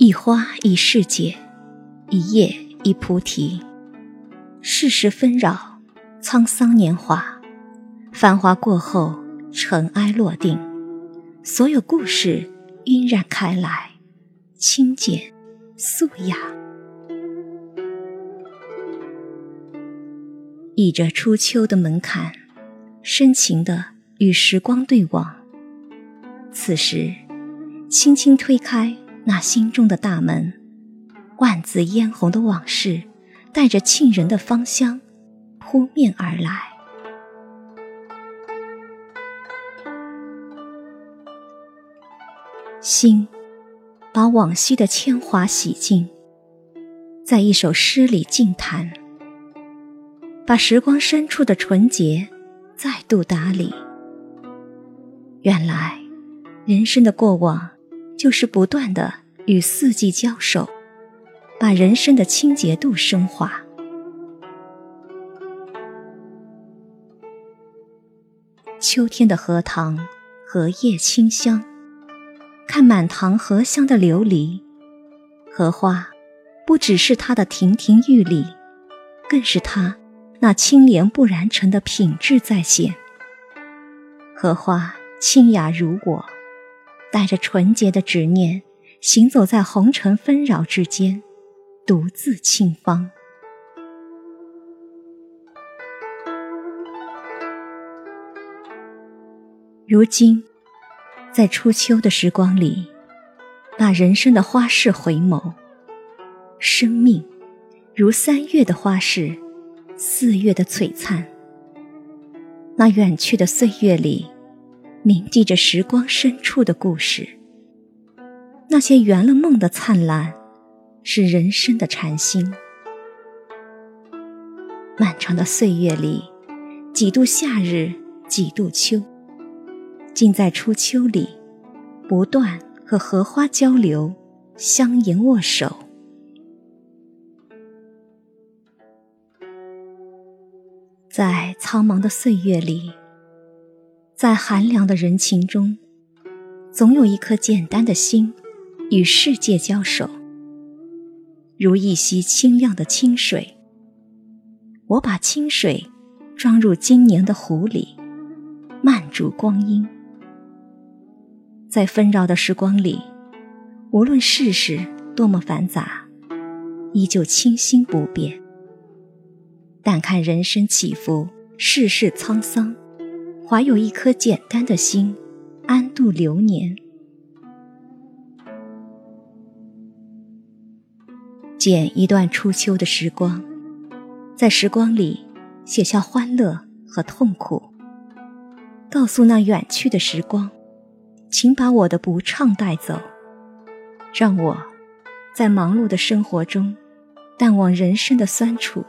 一花一世界，一叶一菩提。世事纷扰，沧桑年华，繁华过后，尘埃落定，所有故事晕染开来，清简素雅。倚着初秋的门槛，深情的与时光对望。此时，轻轻推开那心中的大门，万紫嫣红的往事，带着沁人的芳香，扑面而来。心把往昔的铅华洗净，在一首诗里静谈。把时光深处的纯洁再度打理。原来，人生的过往就是不断的与四季交手，把人生的清洁度升华。秋天的荷塘，荷叶清香，看满塘荷香的琉璃，荷花不只是它的亭亭玉立，更是它。那清廉不染尘的品质再现。荷花清雅如我，带着纯洁的执念，行走在红尘纷扰之间，独自清芳。如今，在初秋的时光里，把人生的花事回眸，生命如三月的花事。四月的璀璨，那远去的岁月里，铭记着时光深处的故事。那些圆了梦的灿烂，是人生的禅心。漫长的岁月里，几度夏日，几度秋，尽在初秋里，不断和荷花交流，相迎握手。在苍茫的岁月里，在寒凉的人情中，总有一颗简单的心与世界交手。如一溪清亮的清水，我把清水装入今年的壶里，慢煮光阴。在纷扰的时光里，无论世事多么繁杂，依旧清新不变。但看人生起伏，世事沧桑，怀有一颗简单的心，安度流年。剪一段初秋的时光，在时光里写下欢乐和痛苦，告诉那远去的时光，请把我的不畅带走，让我在忙碌的生活中淡忘人生的酸楚。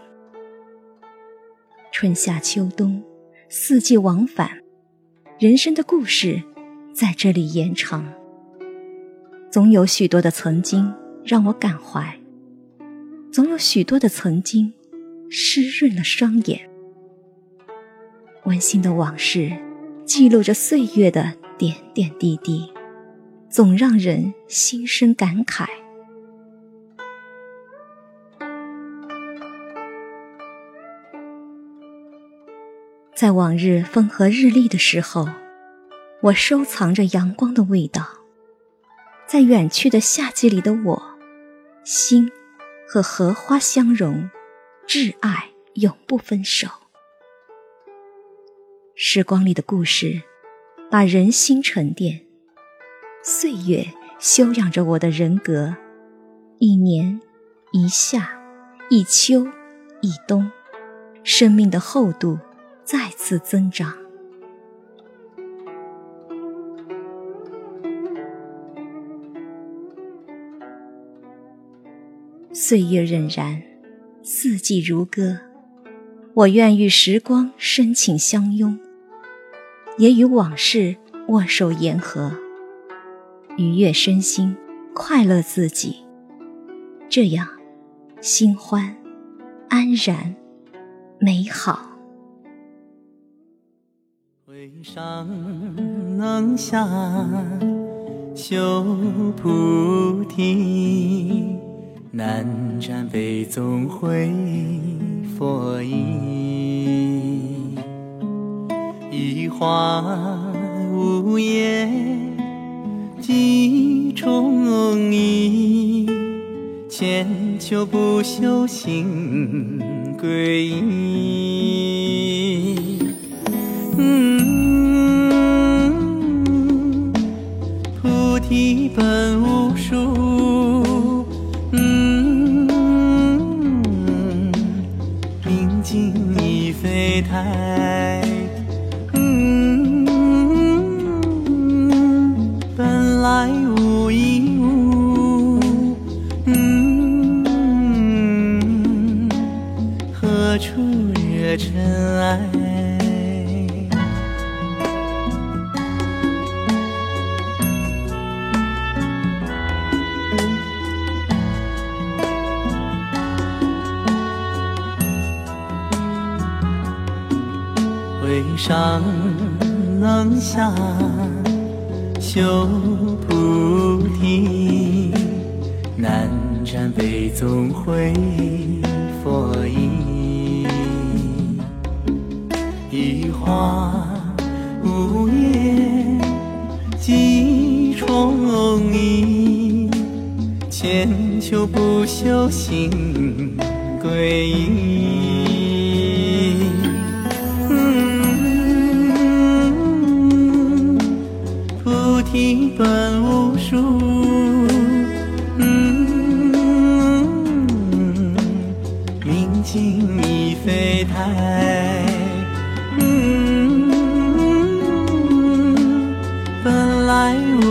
春夏秋冬，四季往返，人生的故事在这里延长。总有许多的曾经让我感怀，总有许多的曾经湿润了双眼。温馨的往事，记录着岁月的点点滴滴，总让人心生感慨。在往日风和日丽的时候，我收藏着阳光的味道；在远去的夏季里的我，心和荷花相融，挚爱永不分手。时光里的故事，把人心沉淀；岁月修养着我的人格。一年，一夏，一秋，一冬，生命的厚度。再次增长。岁月荏苒，四季如歌。我愿与时光深情相拥，也与往事握手言和，愉悦身心，快乐自己。这样，心欢、安然、美好。回上能下修菩提，南瞻北宗会佛意，一花无叶几重意，千秋不朽心归依。一尘埃？为上能下修菩提，南瞻北宗会佛意，花无叶几重意，千秋不朽心归依。菩提本无树，爱我。